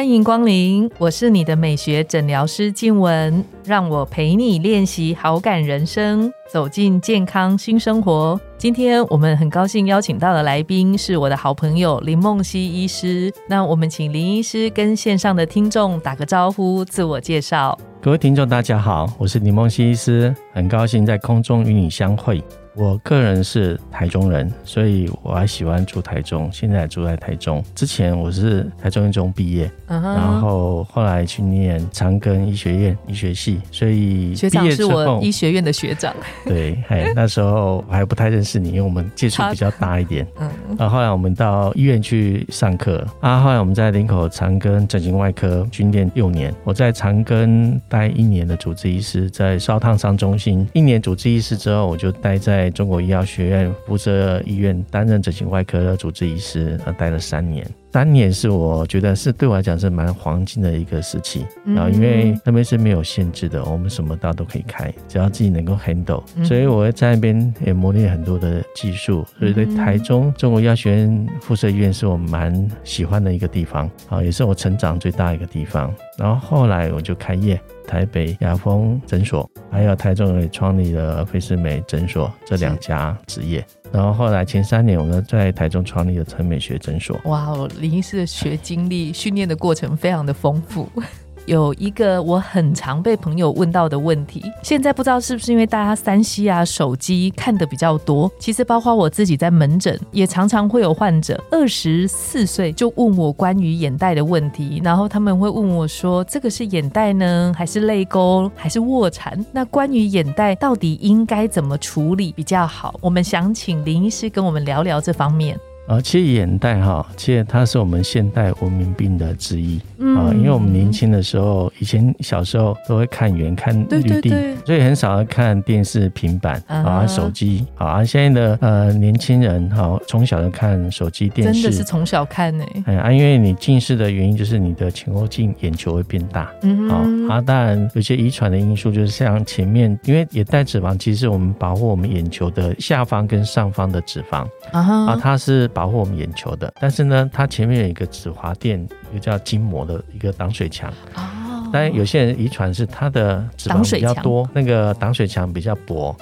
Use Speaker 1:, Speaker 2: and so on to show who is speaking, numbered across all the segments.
Speaker 1: 欢迎光临，我是你的美学诊疗师静雯，让我陪你练习好感人生，走进健康新生活。今天我们很高兴邀请到的来宾是我的好朋友林梦溪医师。那我们请林医师跟线上的听众打个招呼，自我介绍。
Speaker 2: 各位听众，大家好，我是林梦溪医师，很高兴在空中与你相会。我个人是台中人，所以我还喜欢住台中，现在住在台中。之前我是台中一中毕业，然后后来去念长庚医学院医学系，所以
Speaker 1: 学长是我医学院的学长。
Speaker 2: 对，哎，那时候我还不太认识你，因为我们接触比较大一点。嗯，然后后来我们到医院去上课，啊，后来我们在林口长庚整形外科训练六年，我在长庚待一年的主治医师，在烧烫伤中心一年主治医师之后，我就待在。中国医药学院附设医院担任整形外科的主治医师，呃，待了三年。三年是我觉得是对我来讲是蛮黄金的一个时期，然后因为那边是没有限制的，我们什么刀都可以开，只要自己能够 handle。所以我在那边也磨练很多的技术，所以对台中中国医药学院附设医院是我蛮喜欢的一个地方，啊，也是我成长最大一个地方。然后后来我就开业。台北雅丰诊所，还有台中也创立了菲斯美诊所这两家职业。然后后来前三年，我们在台中创立了陈美学诊所。
Speaker 1: 哇哦，林医师的学经历、训练的过程非常的丰富。有一个我很常被朋友问到的问题，现在不知道是不是因为大家三 C 啊手机看的比较多，其实包括我自己在门诊也常常会有患者二十四岁就问我关于眼袋的问题，然后他们会问我说这个是眼袋呢，还是泪沟，还是卧蚕？那关于眼袋到底应该怎么处理比较好？我们想请林医师跟我们聊聊这方面。
Speaker 2: 啊，其实眼袋哈，其实它是我们现代文明病的之一啊。因为我们年轻的时候，以前小时候都会看远看绿地，所以很少看电视、平板啊、手机啊。现在的呃年轻人哈，从小就看手机、电视，
Speaker 1: 真的是从小看呢。
Speaker 2: 哎啊，因为你近视的原因就是你的前后镜眼球会变大，嗯啊啊，当然有些遗传的因素，就是像前面，因为眼袋脂肪其实我们保护我们眼球的下方跟上方的脂肪啊，它是。保护我们眼球的，但是呢，它前面有一个止滑垫，一个叫筋膜的一个挡水墙。哦。当然，有些人遗传是他的脂肪比较多，那个挡水墙比较薄，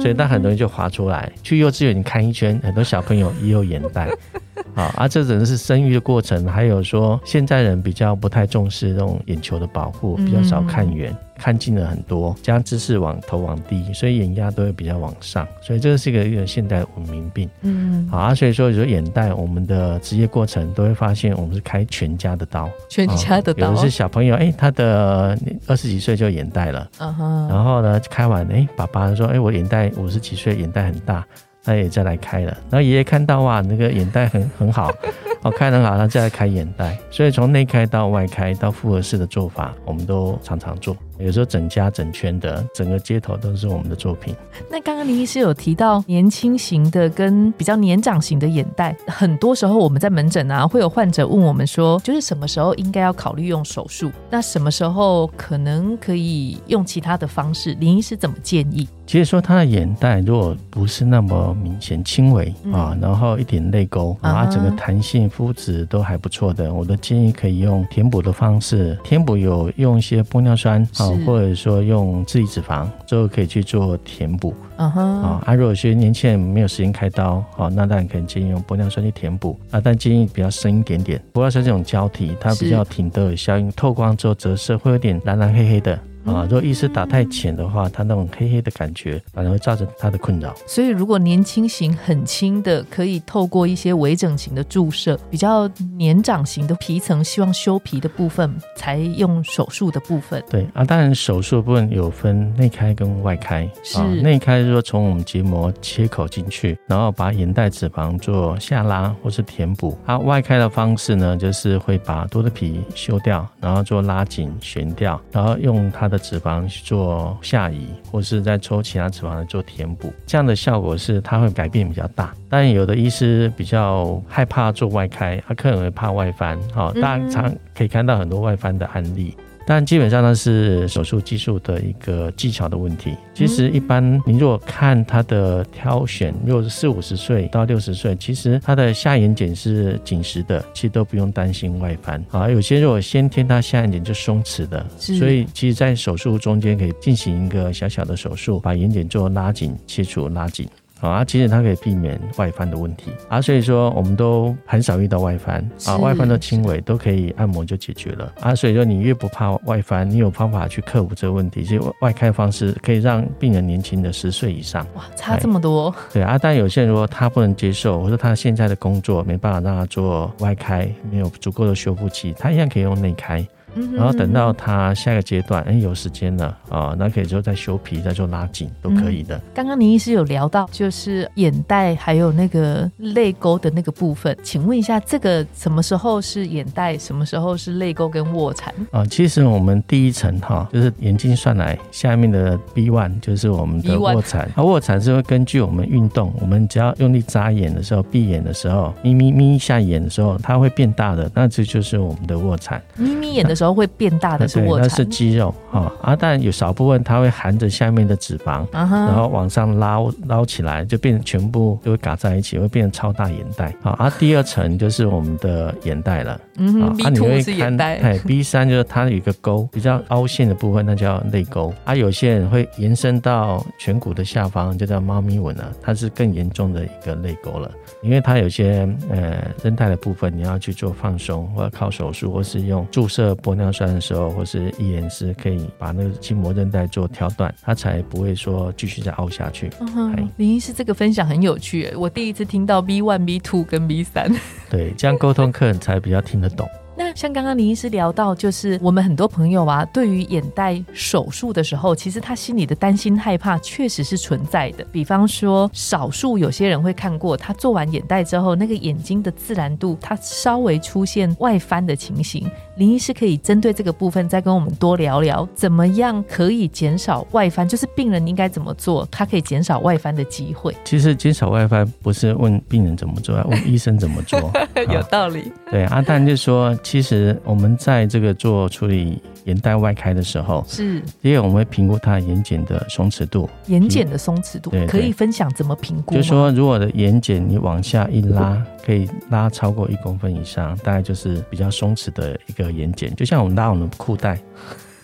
Speaker 2: 所以它很容易就滑出来。去幼稚园你看一圈，很多小朋友也有眼袋。啊，而这只能是生育的过程，还有说现在人比较不太重视这种眼球的保护，比较少看远。看近了很多，加上姿势往头往低，所以眼压都会比较往上，所以这个是一个一个现代文明病。嗯，好啊，所以说有眼袋，我们的职业过程都会发现，我们是开全家的刀，
Speaker 1: 全家的刀。
Speaker 2: 有的是小朋友，哎，他的二十几岁就眼袋了，嗯哼，然后呢开完，哎，爸爸说，哎，我眼袋五十几岁，眼袋很大。他也再来开了，然后爷爷看到哇，那个眼袋很很好，哦，开很好，他再来开眼袋。所以从内开到外开到复合式的做法，我们都常常做。有时候整家整圈的，整个街头都是我们的作品。
Speaker 1: 那刚刚林医师有提到年轻型的跟比较年长型的眼袋，很多时候我们在门诊啊，会有患者问我们说，就是什么时候应该要考虑用手术，那什么时候可能可以用其他的方式？林医师怎么建议？
Speaker 2: 其实说他的眼袋如果不是那么明显、轻微啊，然后一点泪沟啊，整个弹性、肤质都还不错的，我的建议可以用填补的方式，填补有用一些玻尿酸啊。或者说用自体脂肪之后可以去做填补，啊哈，啊，啊，如果有些年轻人没有时间开刀，好，那当然可以建议用玻尿酸去填补，啊，但建议比较深一点点，玻尿酸这种胶体它比较挺的效应，透光之后折射会有点蓝蓝黑黑的。啊，如果意识打太浅的话，它那种黑黑的感觉反而会造成它的困扰。
Speaker 1: 所以，如果年轻型很轻的，可以透过一些微整形的注射；比较年长型的皮层，希望修皮的部分，才用手术的部分。
Speaker 2: 对啊，当然手术部分有分内开跟外开。
Speaker 1: 是
Speaker 2: 内开是说从我们结膜切口进去，然后把眼袋脂肪做下拉或是填补。啊，外开的方式呢，就是会把多的皮修掉，然后做拉紧悬吊，然后用它。的脂肪去做下移，或是再抽其他脂肪来做填补，这样的效果是它会改变比较大。但有的医师比较害怕做外开，他可能会怕外翻，好，大家常可以看到很多外翻的案例。但基本上呢是手术技术的一个技巧的问题。其实一般你如果看他的挑选，如果是四五十岁到六十岁，其实他的下眼睑是紧实的，其实都不用担心外翻。啊，有些如果先天他下眼睑就松弛的，所以其实在手术中间可以进行一个小小的手术，把眼睑做拉紧、切除、拉紧。啊，其实它可以避免外翻的问题。啊，所以说我们都很少遇到外翻。啊，外翻的轻微都可以按摩就解决了。啊，所以说你越不怕外翻，你有方法去克服这个问题，所以外开方式可以让病人年轻的十岁以上，
Speaker 1: 哇，差这么多。
Speaker 2: 对啊，但有些人如果他不能接受，或者他现在的工作没办法让他做外开，没有足够的修复期，他一样可以用内开。然后等到他下一个阶段，哎，有时间了啊，那可以之后再修皮，再做拉紧，都可以的。
Speaker 1: 刚刚林医师有聊到，就是眼袋还有那个泪沟的那个部分，请问一下，这个什么时候是眼袋，什么时候是泪沟跟卧蚕？
Speaker 2: 啊，其实我们第一层哈，就是眼睛算来下面的 B one 就是我们的卧蚕，啊，卧蚕是会根据我们运动，我们只要用力眨眼的时候，闭眼的时候，眯眯眯一下眼的时候，它会变大的，那这就是我们的卧蚕。
Speaker 1: 眯眯眼的时候。时候会变大的是卧蚕，
Speaker 2: 那是肌肉哈啊，但有少部分它会含着下面的脂肪，然后往上捞捞起来，就变成全部就会嘎在一起，会变成超大眼袋啊。啊，第二层就是我们的眼袋了，
Speaker 1: 嗯啊，你会看
Speaker 2: 哎，B 三就是它有一个沟比较凹陷的部分，那叫泪沟啊。有些人会延伸到颧骨的下方，就叫猫咪纹了，它是更严重的一个泪沟了，因为它有些呃韧带的部分你要去做放松，或者靠手术，或是用注射玻尿酸的时候，或是一眼师可以把那个筋膜韧带做挑断，它才不会说继续再凹下去。
Speaker 1: 嗯林医师这个分享很有趣，我第一次听到 B one、B two 跟 B 三，
Speaker 2: 对，这样沟通客人才比较听得懂。
Speaker 1: 那像刚刚林医师聊到，就是我们很多朋友啊，对于眼袋手术的时候，其实他心里的担心害怕确实是存在的。比方说，少数有些人会看过他做完眼袋之后，那个眼睛的自然度，他稍微出现外翻的情形。林医师可以针对这个部分再跟我们多聊聊，怎么样可以减少外翻？就是病人应该怎么做，他可以减少外翻的机会。
Speaker 2: 其实减少外翻不是问病人怎么做，问医生怎么做。
Speaker 1: 有道理。
Speaker 2: 对，阿丹就说，其实我们在这个做处理眼袋外开的时候，
Speaker 1: 是
Speaker 2: 因为我们会评估它眼睑的松弛度。
Speaker 1: 眼睑的松弛度，可以分享怎么评估？
Speaker 2: 就是说，如果的眼睑你往下一拉，可以拉超过一公分以上，大概就是比较松弛的一个。眼睑就像我们拉我们的裤带，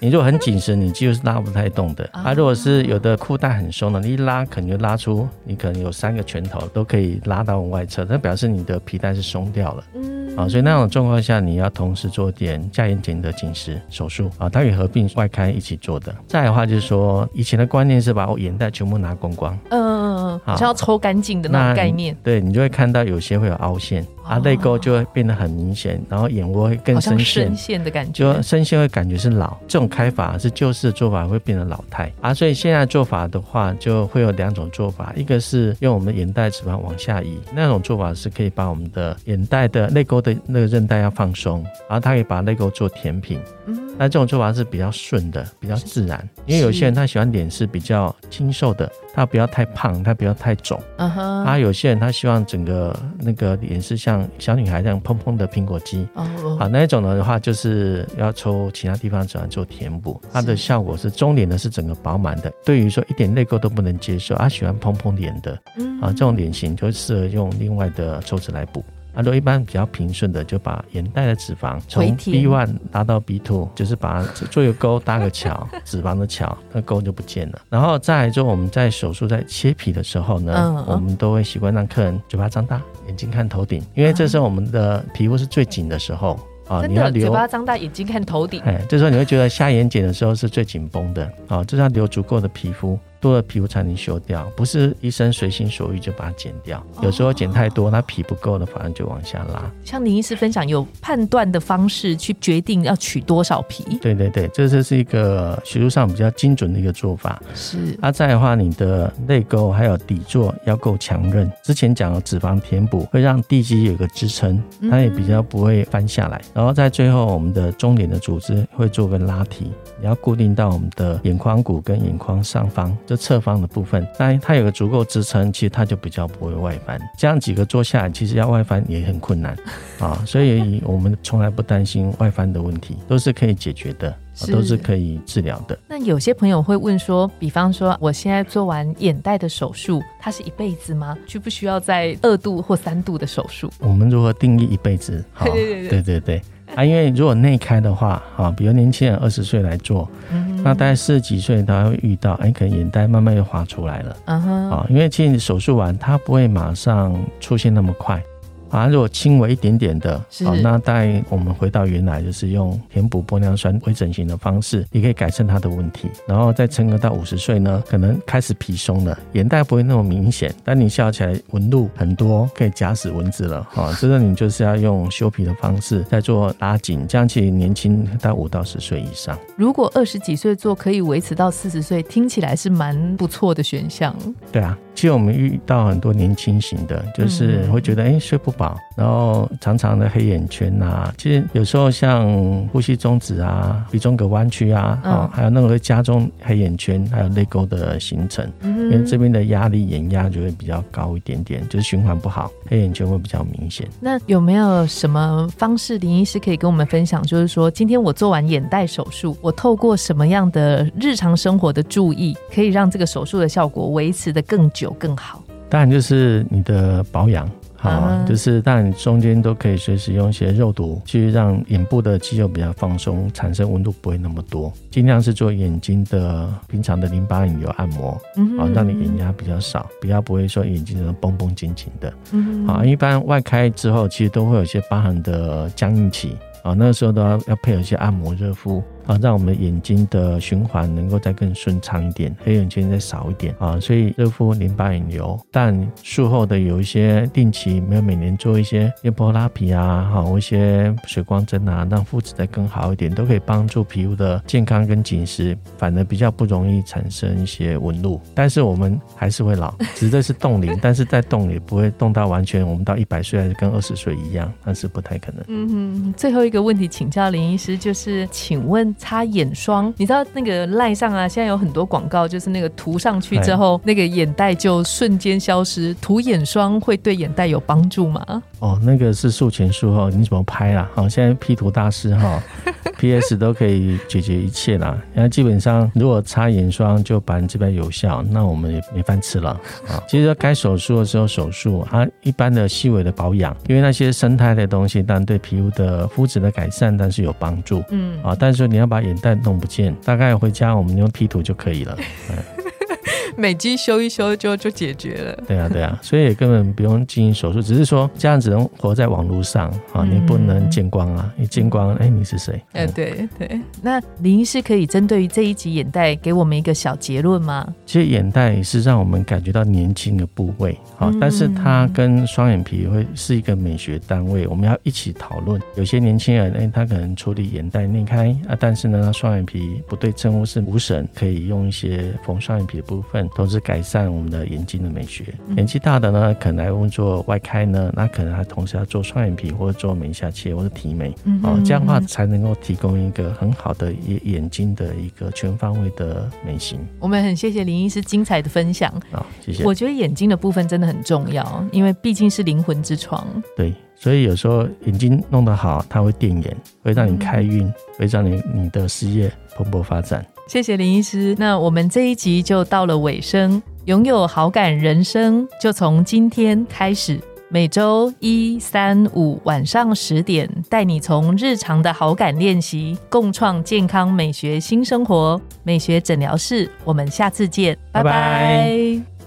Speaker 2: 你如果很紧实，你几乎是拉不太动的。啊，如果是有的裤带很松的，你一拉可能就拉出，你可能有三个拳头都可以拉到外侧，那表示你的皮带是松掉了。嗯，啊，所以那种状况下，你要同时做点下眼睑的紧实手术啊，它与合并外开一起做的。再的话就是说，以前的观念是把我眼袋全部拿光光，
Speaker 1: 嗯嗯嗯，好像要抽干净的那种概念。
Speaker 2: 对你就会看到有些会有凹陷。啊，泪沟就会变得很明显，然后眼窝会更深
Speaker 1: 陷深陷的感觉，
Speaker 2: 就深陷会感觉是老。这种开法是旧式的做法，会变得老态啊。所以现在做法的话，就会有两种做法，一个是用我们眼袋脂肪往下移，那种做法是可以把我们的眼袋的泪沟的那个韧带要放松，然后它可以把泪沟做填平。嗯，那这种做法是比较顺的，比较自然。因为有些人他喜欢脸是比较清瘦的。他不要太胖，他不要太肿。嗯哼。他有些人他希望整个那个脸是像小女孩这样蓬蓬的苹果肌。哦。好，那一种的话就是要抽其他地方脂肪做填补，它的效果是中脸的是整个饱满的。对于说一点泪沟都不能接受，他喜欢蓬蓬脸的。嗯。啊，这种脸型就适合用另外的抽脂来补。啊，如果一般比较平顺的，就把眼袋的脂肪从 B one 拉到 B two，就是把做一个沟搭个桥，脂肪的桥，那沟就不见了。然后再来就我们在手术在切皮的时候呢，我们都会习惯让客人嘴巴张大，眼睛看头顶，因为这时候我们的皮肤是最紧的时候。
Speaker 1: 啊，你要留嘴巴张大，眼睛看头顶。
Speaker 2: 哎，这时候你会觉得下眼睑的时候是最紧绷的。啊，就是要留足够的皮肤。多的皮肤才能修掉，不是医生随心所欲就把它剪掉。有时候剪太多，那皮不够的，反而就往下拉。
Speaker 1: 像林医师分享，有判断的方式去决定要取多少皮。
Speaker 2: 对对对，这就是一个学术上比较精准的一个做法。
Speaker 1: 是。
Speaker 2: 啊，再的话，你的泪沟还有底座要够强韧。之前讲的脂肪填补会让地基有个支撑，它也比较不会翻下来。然后在最后，我们的中点的组织会做个拉提，你要固定到我们的眼眶骨跟眼眶上方，就侧方的部分。那它有个足够支撑，其实它就比较不会外翻。这样几个做下来，其实要外翻也很困难 啊。所以我们从来不担心外翻的问题，都是可以解决的。都是可以治疗的。
Speaker 1: 那有些朋友会问说，比方说，我现在做完眼袋的手术，它是一辈子吗？需不需要在二度或三度的手术？
Speaker 2: 我们如何定义一辈子？
Speaker 1: 对对对
Speaker 2: 对对啊！因为如果内开的话，啊，比如年轻人二十岁来做，那大概四十几岁他会遇到，哎，可能眼袋慢慢又滑出来了。啊，因为其实手术完，它不会马上出现那么快。啊，如果轻微一点点的，好，那带我们回到原来，就是用填补玻尿酸微整形的方式，也可以改善它的问题。然后再撑个到五十岁呢，可能开始皮松了，眼袋不会那么明显，但你笑起来纹路很多，可以夹死蚊子了。哈，这个你就是要用修皮的方式再做拉紧，这样其年轻到五到十岁以上。
Speaker 1: 如果二十几岁做，可以维持到四十岁，听起来是蛮不错的选项。
Speaker 2: 对啊。其实我们遇到很多年轻型的，就是会觉得哎睡不饱，然后长长的黑眼圈呐。其实有时候像呼吸中止啊、鼻中隔弯曲啊，哦，还有那个会加重黑眼圈，还有泪沟的形成，因为这边的压力眼压就会比较高一点点，就是循环不好，黑眼圈会比较明显。
Speaker 1: 那有没有什么方式，林医师可以跟我们分享？就是说，今天我做完眼袋手术，我透过什么样的日常生活的注意，可以让这个手术的效果维持的更久？更好，
Speaker 2: 当然就是你的保养好，就是当然中间都可以随时用一些肉毒去让眼部的肌肉比较放松，产生温度不会那么多。尽量是做眼睛的平常的淋巴引流按摩，啊，让你眼压比较少，比较不会说眼睛那种绷绷紧紧的。啊，一般外开之后，其实都会有一些疤痕的僵硬期，啊，那个时候都要要配合一些按摩热敷。啊，让我们眼睛的循环能够再更顺畅一点，黑眼圈再少一点啊，所以热敷淋巴引流。但术后的有一些定期，没有每年做一些叶波拉皮啊，好一些水光针啊，让肤质再更好一点，都可以帮助皮肤的健康跟紧实，反而比较不容易产生一些纹路。但是我们还是会老，指的是冻龄，但是在冻也不会冻到完全，我们到一百岁还是跟二十岁一样，那是不太可能。嗯
Speaker 1: 哼，最后一个问题请教林医师，就是请问。擦眼霜，你知道那个赖上啊，现在有很多广告，就是那个涂上去之后，那个眼袋就瞬间消失。涂眼霜会对眼袋有帮助吗？
Speaker 2: 哦，那个是术前术后，你怎么拍啦？好，现在 P 图大师哈，PS 都可以解决一切啦。那基本上，如果擦眼霜就百分之百有效，那我们也没饭吃了 啊。其实该手术的时候手术，啊，一般的细微的保养，因为那些生态的东西，当然对皮肤的肤质的改善，但是有帮助。嗯啊，但是你要把眼袋弄不见，大概回家我们用 P 图就可以了。
Speaker 1: 美肌修一修就就解决了。
Speaker 2: 对啊，对啊，所以也根本不用进行手术，只是说这样只能活在网络上啊，你不能见光啊，你见光，哎，你是谁？
Speaker 1: 哎，对对。那林医师可以针对于这一集眼袋给我们一个小结论吗？
Speaker 2: 其实眼袋是让我们感觉到年轻的部位，好，但是它跟双眼皮会是一个美学单位，我们要一起讨论。有些年轻人，哎，他可能处理眼袋内开啊，但是呢，双眼皮不对称或是无神，可以用一些缝双眼皮的部分。同时改善我们的眼睛的美学。年纪大的呢，可能来问做外开呢，那可能还同时要做双眼皮或者做眉下切或者提眉，哦，这样的话才能够提供一个很好的眼眼睛的一个全方位的美型。
Speaker 1: 我们很谢谢林医师精彩的分享
Speaker 2: 啊，谢谢。
Speaker 1: 我觉得眼睛的部分真的很重要，因为毕竟是灵魂之窗。
Speaker 2: 对，所以有时候眼睛弄得好，它会电眼，会让你开运，会让你你的事业蓬勃发展。
Speaker 1: 谢谢林医师，那我们这一集就到了尾声。拥有好感人生，就从今天开始。每周一、三、五晚上十点，带你从日常的好感练习，共创健康美学新生活。美学诊疗室，我们下次见，拜拜。